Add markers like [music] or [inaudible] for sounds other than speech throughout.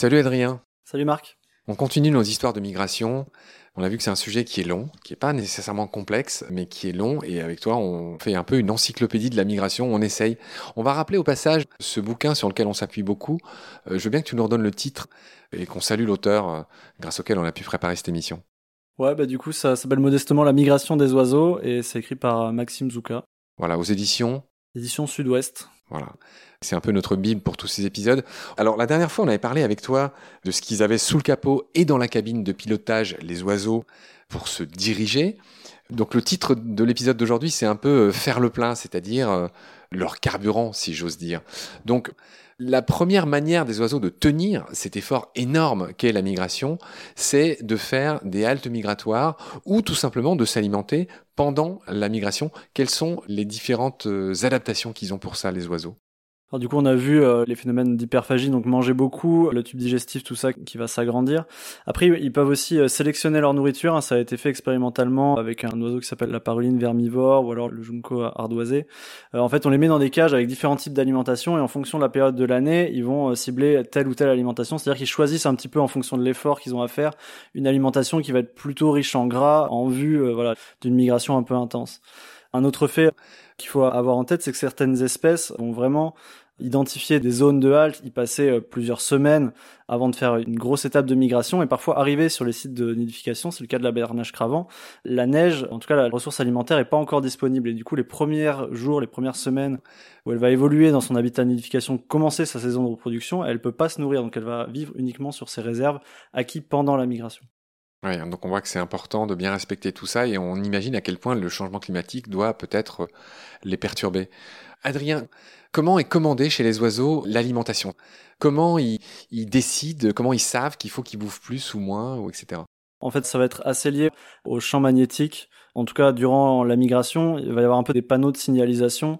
Salut Adrien. Salut Marc. On continue nos histoires de migration. On a vu que c'est un sujet qui est long, qui n'est pas nécessairement complexe, mais qui est long. Et avec toi, on fait un peu une encyclopédie de la migration. On essaye. On va rappeler au passage ce bouquin sur lequel on s'appuie beaucoup. Euh, je veux bien que tu nous redonnes le titre et qu'on salue l'auteur euh, grâce auquel on a pu préparer cette émission. Ouais, bah du coup, ça s'appelle modestement La migration des oiseaux et c'est écrit par euh, Maxime Zouka. Voilà, aux éditions. Édition Sud-Ouest. Voilà. C'est un peu notre bible pour tous ces épisodes. Alors la dernière fois, on avait parlé avec toi de ce qu'ils avaient sous le capot et dans la cabine de pilotage, les oiseaux, pour se diriger. Donc le titre de l'épisode d'aujourd'hui, c'est un peu euh, faire le plein, c'est-à-dire euh, leur carburant, si j'ose dire. Donc la première manière des oiseaux de tenir cet effort énorme qu'est la migration, c'est de faire des haltes migratoires ou tout simplement de s'alimenter pendant la migration. Quelles sont les différentes euh, adaptations qu'ils ont pour ça, les oiseaux? Alors du coup, on a vu euh, les phénomènes d'hyperphagie, donc manger beaucoup, le tube digestif, tout ça qui va s'agrandir. Après, ils peuvent aussi euh, sélectionner leur nourriture. Hein. ça a été fait expérimentalement avec un oiseau qui s'appelle la paruline vermivore ou alors le junco ardoisé. Euh, en fait, on les met dans des cages avec différents types d'alimentation et en fonction de la période de l'année, ils vont cibler telle ou telle alimentation. C'est-à-dire qu'ils choisissent un petit peu en fonction de l'effort qu'ils ont à faire une alimentation qui va être plutôt riche en gras en vue voilà d'une migration un peu intense. Un autre fait qu'il faut avoir en tête, c'est que certaines espèces ont vraiment identifié des zones de halte, y passer euh, plusieurs semaines avant de faire une grosse étape de migration et parfois arriver sur les sites de nidification, c'est le cas de la bernache cravant, la neige, en tout cas la ressource alimentaire est pas encore disponible. Et du coup les premiers jours, les premières semaines où elle va évoluer dans son habitat de nidification, commencer sa saison de reproduction, elle peut pas se nourrir. Donc elle va vivre uniquement sur ses réserves acquises pendant la migration. Oui, donc on voit que c'est important de bien respecter tout ça et on imagine à quel point le changement climatique doit peut-être les perturber. Adrien, comment est commandée chez les oiseaux l'alimentation? Comment ils, décident, comment ils savent qu'il faut qu'ils bouffent plus ou moins, ou etc. En fait, ça va être assez lié au champ magnétique. En tout cas, durant la migration, il va y avoir un peu des panneaux de signalisation.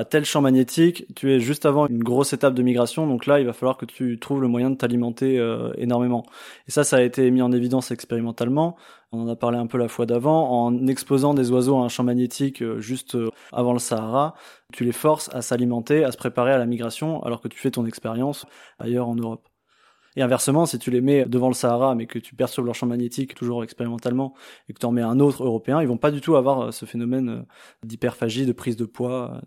À tel champ magnétique, tu es juste avant une grosse étape de migration, donc là, il va falloir que tu trouves le moyen de t'alimenter euh, énormément. Et ça, ça a été mis en évidence expérimentalement. On en a parlé un peu la fois d'avant, en exposant des oiseaux à un champ magnétique euh, juste euh, avant le Sahara, tu les forces à s'alimenter, à se préparer à la migration, alors que tu fais ton expérience ailleurs en Europe. Et inversement, si tu les mets devant le Sahara, mais que tu perçois leur champ magnétique toujours expérimentalement, et que tu en mets un autre européen, ils vont pas du tout avoir ce phénomène d'hyperphagie, de prise de poids.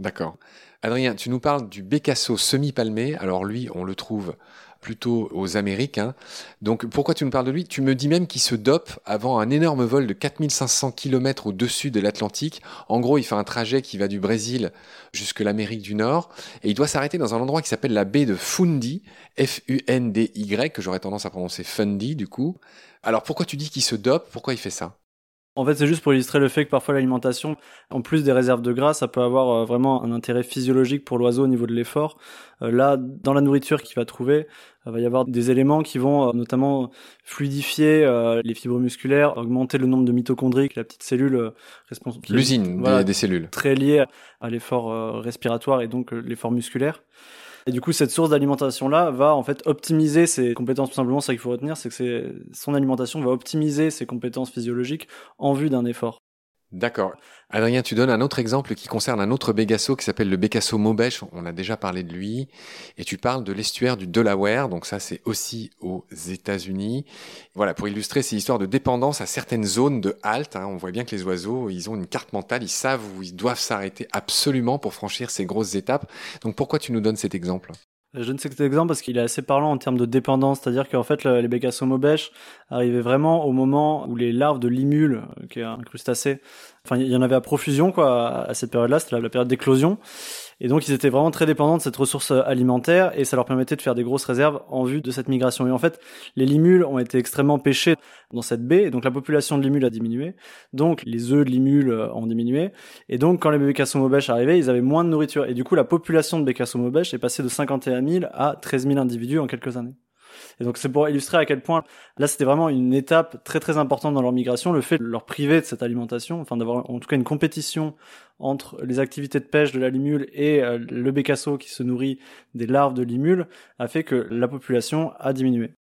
D'accord. Adrien, tu nous parles du bécasso semi-palmé. Alors lui, on le trouve plutôt aux Amériques. Hein. Donc pourquoi tu nous parles de lui? Tu me dis même qu'il se dope avant un énorme vol de 4500 km au-dessus de l'Atlantique. En gros, il fait un trajet qui va du Brésil jusque l'Amérique du Nord et il doit s'arrêter dans un endroit qui s'appelle la baie de Fundy, F-U-N-D-Y, que j'aurais tendance à prononcer Fundy du coup. Alors pourquoi tu dis qu'il se dope? Pourquoi il fait ça? En fait, c'est juste pour illustrer le fait que parfois l'alimentation, en plus des réserves de gras, ça peut avoir euh, vraiment un intérêt physiologique pour l'oiseau au niveau de l'effort. Euh, là, dans la nourriture qu'il va trouver, il euh, va y avoir des éléments qui vont notamment fluidifier les fibres musculaires, augmenter le nombre de mitochondries, la petite cellule responsable. L'usine des cellules. Très liée à l'effort respiratoire et donc l'effort musculaire. Et du coup, cette source d'alimentation-là va en fait optimiser ses compétences. Tout simplement, ça qu'il faut retenir, c'est que son alimentation va optimiser ses compétences physiologiques en vue d'un effort. D'accord. Adrien, tu donnes un autre exemple qui concerne un autre bégasso qui s'appelle le bégasso Maubèche. On a déjà parlé de lui. Et tu parles de l'estuaire du Delaware. Donc ça, c'est aussi aux États-Unis. Voilà, pour illustrer ces histoires de dépendance à certaines zones de halte. Hein. on voit bien que les oiseaux, ils ont une carte mentale. Ils savent où ils doivent s'arrêter absolument pour franchir ces grosses étapes. Donc pourquoi tu nous donnes cet exemple? Je ne sais que cet exemple parce qu'il est assez parlant en termes de dépendance, c'est-à-dire qu'en fait les bécassos maubèches arrivaient vraiment au moment où les larves de limule, euh, qui est un crustacé, enfin il y en avait à profusion quoi à cette période-là, c'était la période d'éclosion, et donc ils étaient vraiment très dépendants de cette ressource alimentaire et ça leur permettait de faire des grosses réserves en vue de cette migration. Et en fait, les limules ont été extrêmement pêchés dans cette baie et donc la population de limules a diminué. Donc les œufs de limules ont diminué et donc quand les bécassos maubèches arrivaient, ils avaient moins de nourriture et du coup la population de bécassos maubèches est passée de 51 000 à 13 000 individus en quelques années. Et donc c'est pour illustrer à quel point là c'était vraiment une étape très très importante dans leur migration, le fait de leur priver de cette alimentation, enfin d'avoir en tout cas une compétition entre les activités de pêche de la limule et euh, le bécasso qui se nourrit des larves de limule a fait que la population a diminué.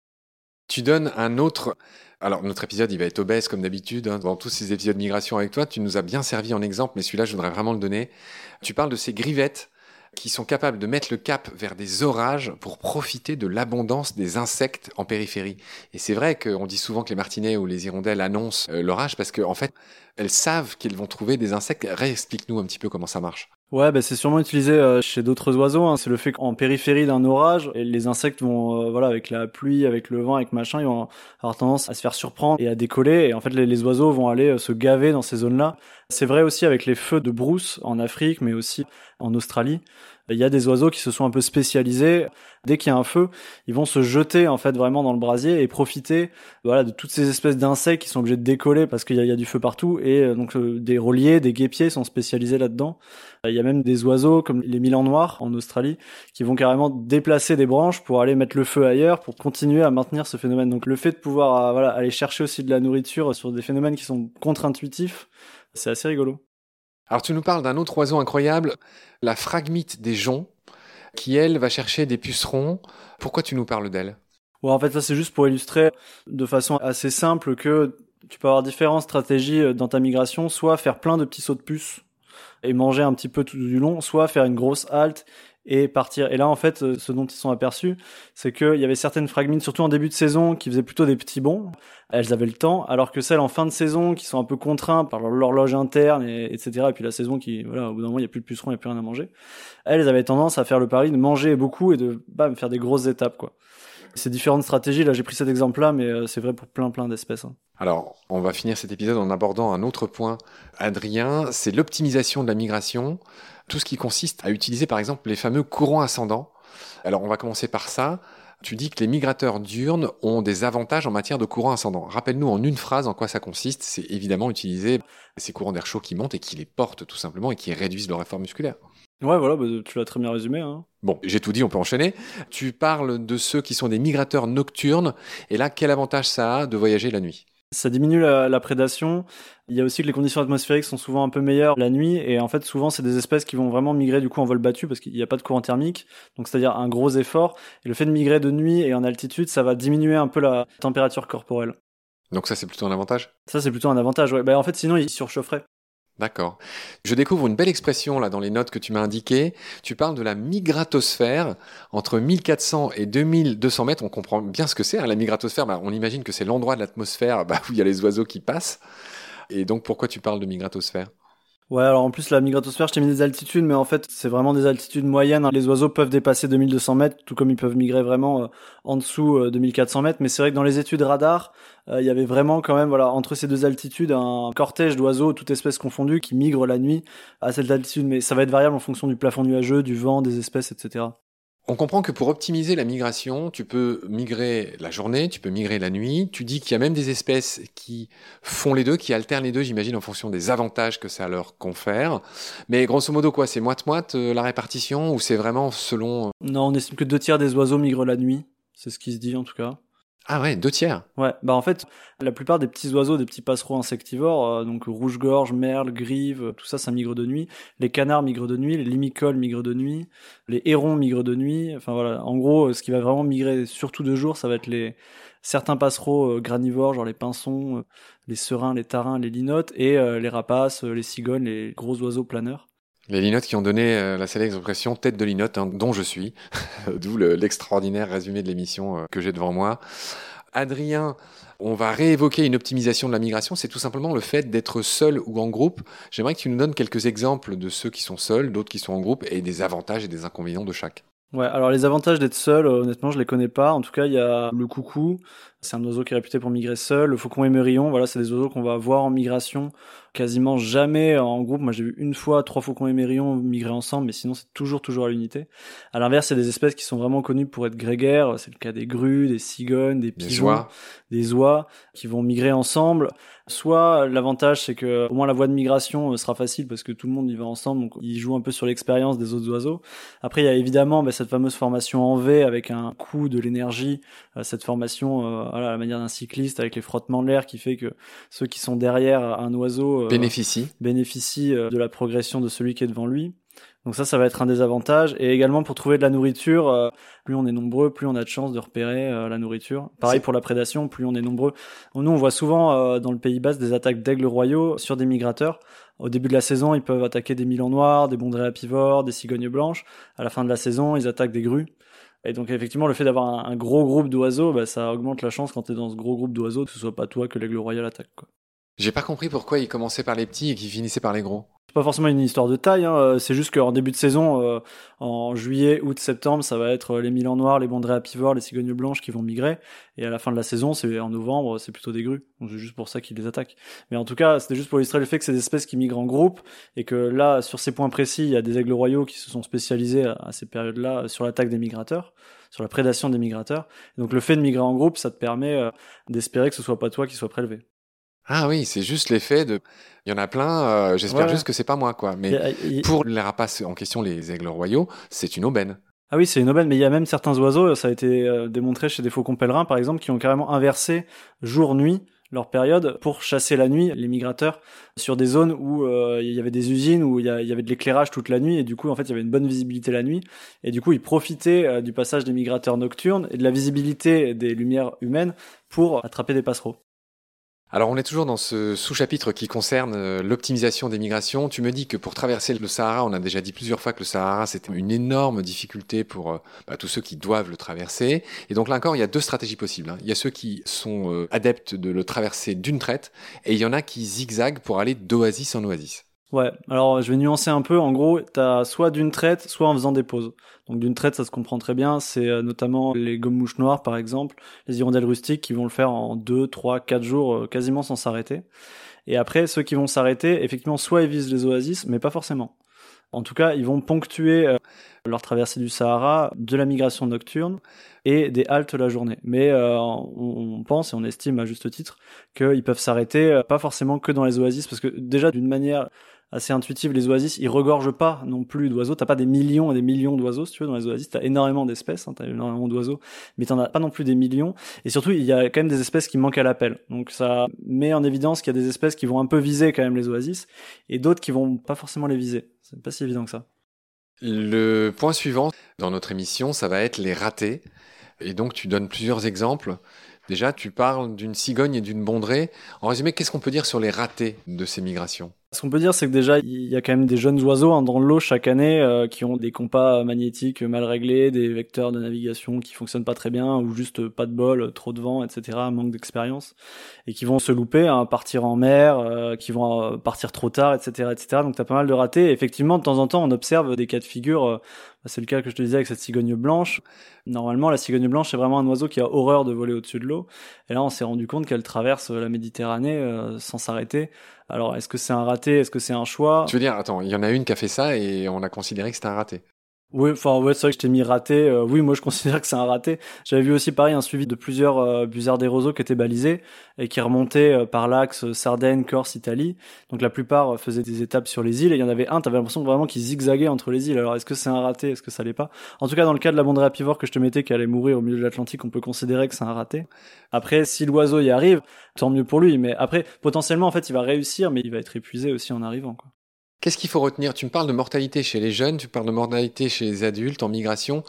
Tu donnes un autre alors, notre épisode, il va être obèse comme d'habitude. Hein. Dans tous ces épisodes de migration avec toi, tu nous as bien servi en exemple, mais celui-là, je voudrais vraiment le donner. Tu parles de ces grivettes qui sont capables de mettre le cap vers des orages pour profiter de l'abondance des insectes en périphérie. Et c'est vrai qu'on dit souvent que les martinets ou les hirondelles annoncent euh, l'orage parce qu'en en fait, elles savent qu'elles vont trouver des insectes. Réexplique-nous un petit peu comment ça marche. Ouais, bah c'est sûrement utilisé euh, chez d'autres oiseaux. Hein. C'est le fait qu'en périphérie d'un orage, les insectes vont, euh, voilà, avec la pluie, avec le vent, avec machin, ils vont avoir tendance à se faire surprendre et à décoller. Et en fait, les, les oiseaux vont aller se gaver dans ces zones-là. C'est vrai aussi avec les feux de brousse en Afrique, mais aussi en Australie. Il y a des oiseaux qui se sont un peu spécialisés. Dès qu'il y a un feu, ils vont se jeter en fait vraiment dans le brasier et profiter voilà de toutes ces espèces d'insectes qui sont obligés de décoller parce qu'il y, a du feu partout. Et euh, donc euh, des rôliers, des guépiers sont spécialisés là-dedans. Il y a même des oiseaux comme les milans noirs en Australie qui vont carrément déplacer des branches pour aller mettre le feu ailleurs pour continuer à maintenir ce phénomène. Donc le fait de pouvoir euh, voilà, aller chercher aussi de la nourriture sur des phénomènes qui sont contre-intuitifs, c'est assez rigolo. Alors tu nous parles d'un autre oiseau incroyable, la phragmite des joncs, qui elle va chercher des pucerons. Pourquoi tu nous parles d'elle? En fait, ça c'est juste pour illustrer de façon assez simple que tu peux avoir différentes stratégies dans ta migration, soit faire plein de petits sauts de puces et manger un petit peu tout du long, soit faire une grosse halte et partir. Et là, en fait, euh, ce dont ils sont aperçus, c'est qu'il y avait certaines fragmines, surtout en début de saison, qui faisaient plutôt des petits bonds. Elles avaient le temps, alors que celles en fin de saison, qui sont un peu contraintes par l'horloge interne, et, etc. Et puis la saison qui, voilà, au bout d'un moment, il n'y a plus de pucerons, il n'y a plus rien à manger. Elles avaient tendance à faire le pari de manger beaucoup et de, bam, faire des grosses étapes, quoi. C'est différentes stratégies. Là, j'ai pris cet exemple-là, mais euh, c'est vrai pour plein, plein d'espèces. Hein. Alors, on va finir cet épisode en abordant un autre point, Adrien, c'est l'optimisation de la migration tout ce qui consiste à utiliser par exemple les fameux courants ascendants. Alors on va commencer par ça. Tu dis que les migrateurs diurnes ont des avantages en matière de courant ascendant. Rappelle-nous en une phrase en quoi ça consiste. C'est évidemment utiliser ces courants d'air chaud qui montent et qui les portent tout simplement et qui réduisent leur effort musculaire. Ouais, voilà, bah, tu l'as très bien résumé. Hein. Bon, j'ai tout dit, on peut enchaîner. Tu parles de ceux qui sont des migrateurs nocturnes. Et là, quel avantage ça a de voyager la nuit? Ça diminue la, prédation. Il y a aussi que les conditions atmosphériques sont souvent un peu meilleures la nuit et en fait souvent c'est des espèces qui vont vraiment migrer du coup en vol battu parce qu'il n'y a pas de courant thermique, donc c'est-à-dire un gros effort. Et le fait de migrer de nuit et en altitude, ça va diminuer un peu la température corporelle. Donc ça c'est plutôt un avantage? Ça c'est plutôt un avantage, ouais. Bah, en fait sinon il surchaufferait. D'accord. Je découvre une belle expression là dans les notes que tu m'as indiquées. Tu parles de la migratosphère entre 1400 et 2200 mètres. On comprend bien ce que c'est. Hein, la migratosphère, bah, on imagine que c'est l'endroit de l'atmosphère [laughs] bah, où il y a les oiseaux qui passent. Et donc pourquoi tu parles de migratosphère? Ouais, alors en plus la migratosphère, je t'ai mis des altitudes, mais en fait c'est vraiment des altitudes moyennes. Les oiseaux peuvent dépasser 2200 mètres, tout comme ils peuvent migrer vraiment euh, en dessous euh, de 1400 mètres. Mais c'est vrai que dans les études radar, euh, il y avait vraiment quand même, voilà, entre ces deux altitudes, un cortège d'oiseaux, toutes espèces confondues, qui migrent la nuit à cette altitude. Mais ça va être variable en fonction du plafond nuageux, du vent, des espèces, etc. On comprend que pour optimiser la migration, tu peux migrer la journée, tu peux migrer la nuit. Tu dis qu'il y a même des espèces qui font les deux, qui alternent les deux, j'imagine, en fonction des avantages que ça leur confère. Mais grosso modo, quoi, c'est moite-moite euh, la répartition ou c'est vraiment selon... Euh, non, on estime que deux tiers des oiseaux migrent la nuit. C'est ce qui se dit en tout cas. Ah ouais, deux tiers. Ouais, bah en fait, la plupart des petits oiseaux, des petits passereaux insectivores, euh, donc rouge-gorge, merle, grive, tout ça, ça migre de nuit. Les canards migrent de nuit, les limicoles migrent de nuit, les hérons migrent de nuit. Enfin voilà, en gros, ce qui va vraiment migrer surtout de jour, ça va être les certains passereaux euh, granivores, genre les pinsons, euh, les serins, les tarins, les linottes, et les rapaces, les cigognes, les gros oiseaux planeurs. Les linottes qui ont donné la célèbre expression tête de linotte, hein, dont je suis, [laughs] d'où l'extraordinaire résumé de l'émission que j'ai devant moi. Adrien, on va réévoquer une optimisation de la migration, c'est tout simplement le fait d'être seul ou en groupe. J'aimerais que tu nous donnes quelques exemples de ceux qui sont seuls, d'autres qui sont en groupe, et des avantages et des inconvénients de chaque. Ouais, alors les avantages d'être seul, euh, honnêtement, je les connais pas. En tout cas, il y a le coucou, c'est un oiseau qui est réputé pour migrer seul. Le faucon émerillon, voilà, c'est des oiseaux qu'on va voir en migration quasiment jamais en groupe. Moi, j'ai vu une fois trois faucons émerillons migrer ensemble, mais sinon, c'est toujours, toujours à l'unité. À l'inverse, c'est des espèces qui sont vraiment connues pour être grégaires. C'est le cas des grues, des cigognes, des pigeons, des oies, qui vont migrer ensemble. Soit l'avantage, c'est que au moins la voie de migration euh, sera facile parce que tout le monde y va ensemble, donc ils jouent un peu sur l'expérience des autres oiseaux. Après, il y a évidemment bah, cette fameuse formation en V avec un coût de l'énergie, euh, cette formation euh, à la manière d'un cycliste avec les frottements de l'air qui fait que ceux qui sont derrière un oiseau bénéficient bénéficient de la progression de celui qui est devant lui. Donc ça, ça va être un des avantages. Et également pour trouver de la nourriture, euh, plus on est nombreux, plus on a de chances de repérer euh, la nourriture. Pareil pour la prédation, plus on est nombreux. Nous, on voit souvent euh, dans le Pays Basque des attaques d'aigles royaux sur des migrateurs. Au début de la saison, ils peuvent attaquer des milans noirs, des bondrées apivores, des cigognes blanches. À la fin de la saison, ils attaquent des grues. Et donc effectivement, le fait d'avoir un, gros groupe d'oiseaux, bah, ça augmente la chance quand tu dans ce gros groupe d'oiseaux que ce soit pas toi que l'aigle royal attaque. J'ai pas compris pourquoi ils commençaient par les petits et qu'ils finissaient par les gros. C'est pas forcément une histoire de taille, hein. Euh, c'est juste qu'en début de saison, euh, en juillet, août, septembre, ça va être les milans noirs, les bondrées apivores, les cigognes blanches qui vont migrer. Et à la fin de la saison, c'est en novembre, c'est plutôt des grues. Donc c'est juste pour ça qu'ils les attaquent. Mais en tout cas, c'était juste pour illustrer le fait que c'est des espèces qui migrent en groupe et que là, sur ces points précis, il y a des aigles royaux qui se sont spécialisés à ces périodes-là sur l'attaque des migrateurs sur la prédation des migrateurs. donc le fait de migrer en groupe, ça te permet euh, d'espérer que ce soit pas toi qui soit prélevé. Ah oui, c'est juste l'effet de. Il y en a plein. Euh, j'espère juste que c'est pas moi, quoi. Mais pour les rapaces en question, les aigles royaux, c'est une aubaine. Ah oui, c'est une aubaine, mais il y a même certains oiseaux, ça a été démontré chez des faucons pèlerins, par exemple, qui ont carrément inversé jour-nuit leur période pour chasser la nuit les migrateurs sur des zones où euh, il y avait des usines où il y, avait de l'éclairage toute la nuit et du coup en fait il y avait une bonne visibilité la nuit et du coup ils profitaient du passage des migrateurs nocturnes et de la visibilité des lumières humaines pour attraper des passereaux. Alors on est toujours dans ce sous-chapitre qui concerne euh, l'optimisation des migrations. Tu me dis que pour traverser le Sahara, on a déjà dit plusieurs fois que le Sahara c'était une énorme difficulté pour euh, bah, tous ceux qui doivent le traverser. Et donc là encore, il y a deux stratégies possibles. Hein. Il y a ceux qui sont euh, adeptes de le traverser d'une traite et il y en a qui zigzaguent pour aller d'oasis en oasis. Ouais, alors je vais nuancer un peu. En gros, t'as soit d'une traite, soit en faisant des pauses. Donc d'une traite, ça se comprend très bien. C'est euh, notamment les gomme-mouches noires, par exemple, les hirondelles rustiques qui vont le faire en 2, 3, 4 jours, euh, quasiment sans s'arrêter. Et après, ceux qui vont s'arrêter, effectivement, soit ils visent les oasis, mais pas forcément. En tout cas, ils vont ponctuer euh, leur traversée du Sahara de la migration nocturne et des haltes la journée. Mais on, pense et on estime à juste titre qu'ils peuvent s'arrêter pas forcément que dans les oasis, parce que déjà d'une manière assez intuitive. Les oasis, ils regorgent pas non plus d'oiseaux. T'as pas des millions et des millions d'oiseaux, si tu veux, dans les oasis. T'as énormément d'espèces, hein, t'as énormément d'oiseaux, mais t'en as pas non plus des millions. Et surtout, il y a quand même des espèces qui manquent à l'appel. Donc ça met en évidence qu'il y a des espèces qui vont un peu viser quand même les oasis, et d'autres qui vont pas forcément les viser. C'est pas si évident que ça. Le point suivant dans notre émission, ça va être les ratés. Et donc, tu donnes plusieurs exemples. Déjà, tu parles d'une cigogne et d'une bondrée. En résumé, qu'est-ce qu'on peut dire sur les ratés de ces migrations? Ce qu'on peut dire, c'est que déjà, il y a quand même des jeunes oiseaux hein, dans l'eau chaque année euh, qui ont des compas magnétiques mal réglés, des vecteurs de navigation qui fonctionnent pas très bien, ou juste pas de bol, trop de vent, etc., manque d'expérience, et qui vont se louper, hein, partir en mer, euh, qui vont euh, partir trop tard, etc., etc. Donc t'as pas mal de ratés. Et effectivement, de temps en temps, on observe des cas de figure bah, c'est le cas que je te disais avec cette cigogne blanche. Normalement, la cigogne blanche, c'est vraiment un oiseau qui a horreur de voler au-dessus de l'eau. Et là, on s'est rendu compte qu'elle traverse la Méditerranée euh, sans s'arrêter. Alors, est-ce que c'est un raté? Est-ce que c'est un choix? Je veux dire, attends, il y en a une qui a fait ça et on a considéré que c'était un raté. Oui, enfin ouais, c'est vrai que je t'ai mis raté. Euh, oui, moi je [laughs] considère que c'est un raté. J'avais vu aussi pareil un suivi de plusieurs euh, des roseaux qui étaient balisés et qui remontaient euh, par l'axe Sardaigne, Corse, Italie. Donc la plupart euh, faisaient des étapes sur les îles et il y en avait un, t'avais l'impression vraiment qu'il zigzaguait entre les îles. Alors est-ce que c'est un raté? Est-ce que ça l'est pas? En tout cas, dans le cas de la bondrée apivore que je te mettais qui allait mourir au milieu de l'Atlantique, on peut considérer que c'est un raté. Après, si l'oiseau y arrive, tant mieux pour lui. Mais après, potentiellement, en fait, il va réussir, mais il va être épuisé aussi en arrivant. Qu'est-ce qu'il faut retenir? Tu me parles de mortalité chez les jeunes, tu parles de mortalité chez les adultes en migration.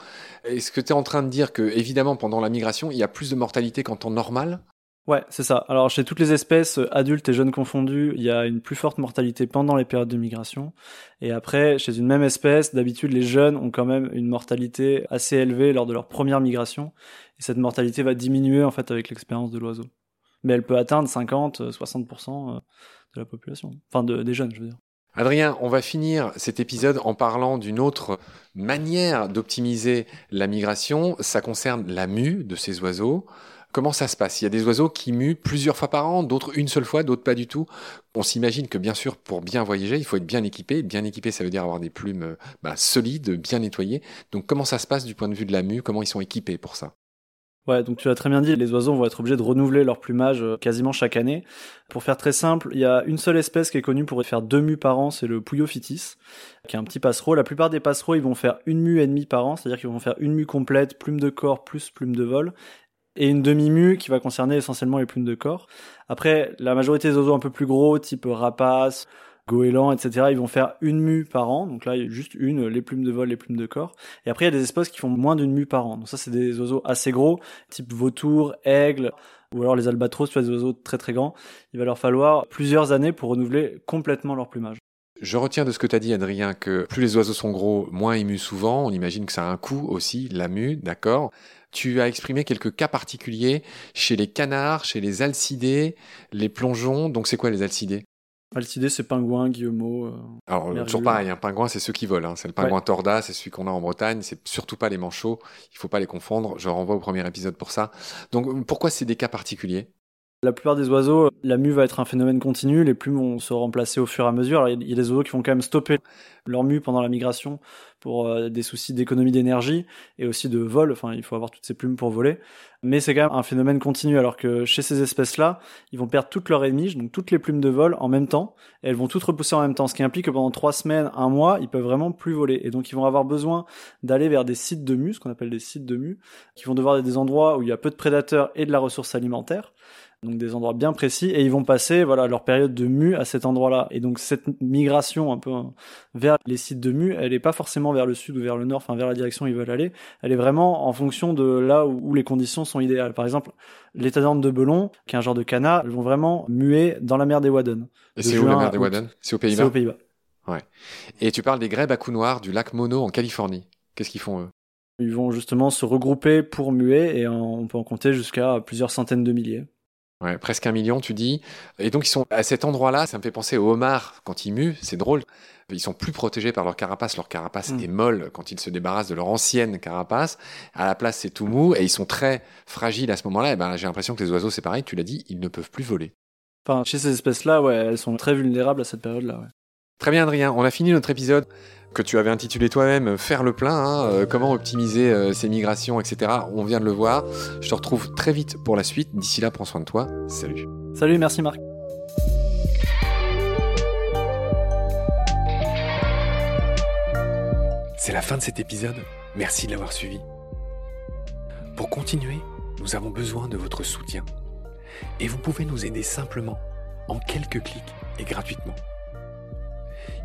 Est-ce que tu es en train de dire que, évidemment, pendant la migration, il y a plus de mortalité qu'en temps normal? Ouais, c'est ça. Alors chez toutes les espèces, adultes et jeunes confondus, il y a une plus forte mortalité pendant les périodes de migration. Et après, chez une même espèce, d'habitude, les jeunes ont quand même une mortalité assez élevée lors de leur première migration. Et cette mortalité va diminuer en fait avec l'expérience de l'oiseau. Mais elle peut atteindre 50, 60% de la population. Enfin, de, des jeunes, je veux dire. Adrien, on va finir cet épisode en parlant d'une autre manière d'optimiser la migration. Ça concerne la mue de ces oiseaux. Comment ça se passe? Il y a des oiseaux qui muent plusieurs fois par an, d'autres une seule fois, d'autres pas du tout. On s'imagine que bien sûr, pour bien voyager, il faut être bien équipé. Bien équipé, ça veut dire avoir des plumes bah, solides, bien nettoyées. Donc comment ça se passe du point de vue de la mue? Comment ils sont équipés pour ça? Ouais, donc tu as très bien dit, les oiseaux vont être obligés de renouveler leur plumage euh, quasiment chaque année. Pour faire très simple, il y a une seule espèce qui est connue pour faire deux mues par an, c'est le Pouillophytis, qui est un petit passereau. La plupart des passereaux, ils vont faire une mue et demie par an, c'est-à-dire qu'ils vont faire une mue complète, plume de corps plus plume de vol, et une demi-mue qui va concerner essentiellement les plumes de corps. Après, la majorité des oiseaux un peu plus gros, type rapace, goélands, etc. Ils vont faire une mue par an. Donc là, il y a juste une, les plumes de vol, les plumes de corps. Et après, il y a des espèces qui font moins d'une mue par an. Donc ça, c'est des oiseaux assez gros, type vautour, aigle, ou alors les albatros, tu vois, des oiseaux très très grands. Il va leur falloir plusieurs années pour renouveler complètement leur plumage. Je retiens de ce que tu as dit, Adrien, que plus les oiseaux sont gros, moins ils muent souvent. On imagine que ça a un coût aussi, la mue, d'accord tu as exprimé quelques cas particuliers chez les canards, chez les alcidés, les plongeons. Donc c'est quoi les alcidés? Alcidés, c'est pingouin, guillemot. Euh, Alors toujours pareil, un pingouin, c'est ceux qui volent. Hein. C'est le pingouin torda, c'est celui qu'on a en Bretagne. C'est surtout pas les manchots. Il faut pas les confondre. Je renvoie au premier épisode pour ça. Donc pourquoi c'est des cas particuliers? La plupart des oiseaux, la mue va être un phénomène continu, les plumes vont se remplacer au fur et à mesure. Alors, il y a des oiseaux qui vont quand même stopper leur mue pendant la migration pour euh, des soucis d'économie d'énergie et aussi de vol. Enfin, il faut avoir toutes ces plumes pour voler. Mais c'est quand même un phénomène continu, alors que chez ces espèces-là, ils vont perdre toutes leurs émiges, donc toutes les plumes de vol en même temps, et elles vont toutes repousser en même temps, ce qui implique que pendant trois semaines, un mois, ils peuvent vraiment plus voler. Et donc, ils vont avoir besoin d'aller vers des sites de mue, ce qu'on appelle des sites de mue, qui vont devoir être des endroits où il y a peu de prédateurs et de la ressource alimentaire donc des endroits bien précis, et ils vont passer voilà leur période de mue à cet endroit-là. Et donc cette migration un peu vers les sites de mue, elle est pas forcément vers le sud ou vers le nord, enfin vers la direction où ils veulent aller. Elle est vraiment en fonction de là où, les conditions sont idéales. Par exemple, l'état d'ordre de Belon, qui est un genre de canard, elles vont vraiment muer dans la mer des Wadden. Et c'est où la mer des Wadden? C'est aux Pays-Bas? C'est aux Pays-Bas. Ouais. Et tu parles des grèbes à coups noirs du lac Mono en Californie. Qu'est-ce qu'ils font eux? Ils vont justement se regrouper pour muer et on peut en compter jusqu'à plusieurs centaines de milliers. Ouais, presque un million, tu dis. Et donc, ils sont à cet endroit-là. Ça me fait penser aux homards quand ils muent. C'est drôle. Ils sont plus protégés par leur carapace. Leur carapace mm. est molle quand ils se débarrassent de leur ancienne carapace. À la place, c'est tout mou et ils sont très fragiles à ce moment-là. Et ben, j'ai l'impression que les oiseaux, c'est pareil. Tu l'as dit, ils ne peuvent plus voler. Enfin, chez ces espèces-là, ouais, elles sont très vulnérables à cette période-là. Ouais. Très bien, Adrien. On a fini notre épisode que tu avais intitulé toi-même Faire le plein, hein, euh, comment optimiser euh, ses migrations, etc. On vient de le voir. Je te retrouve très vite pour la suite. D'ici là, prends soin de toi. Salut. Salut, merci Marc. C'est la fin de cet épisode. Merci de l'avoir suivi. Pour continuer, nous avons besoin de votre soutien. Et vous pouvez nous aider simplement, en quelques clics et gratuitement.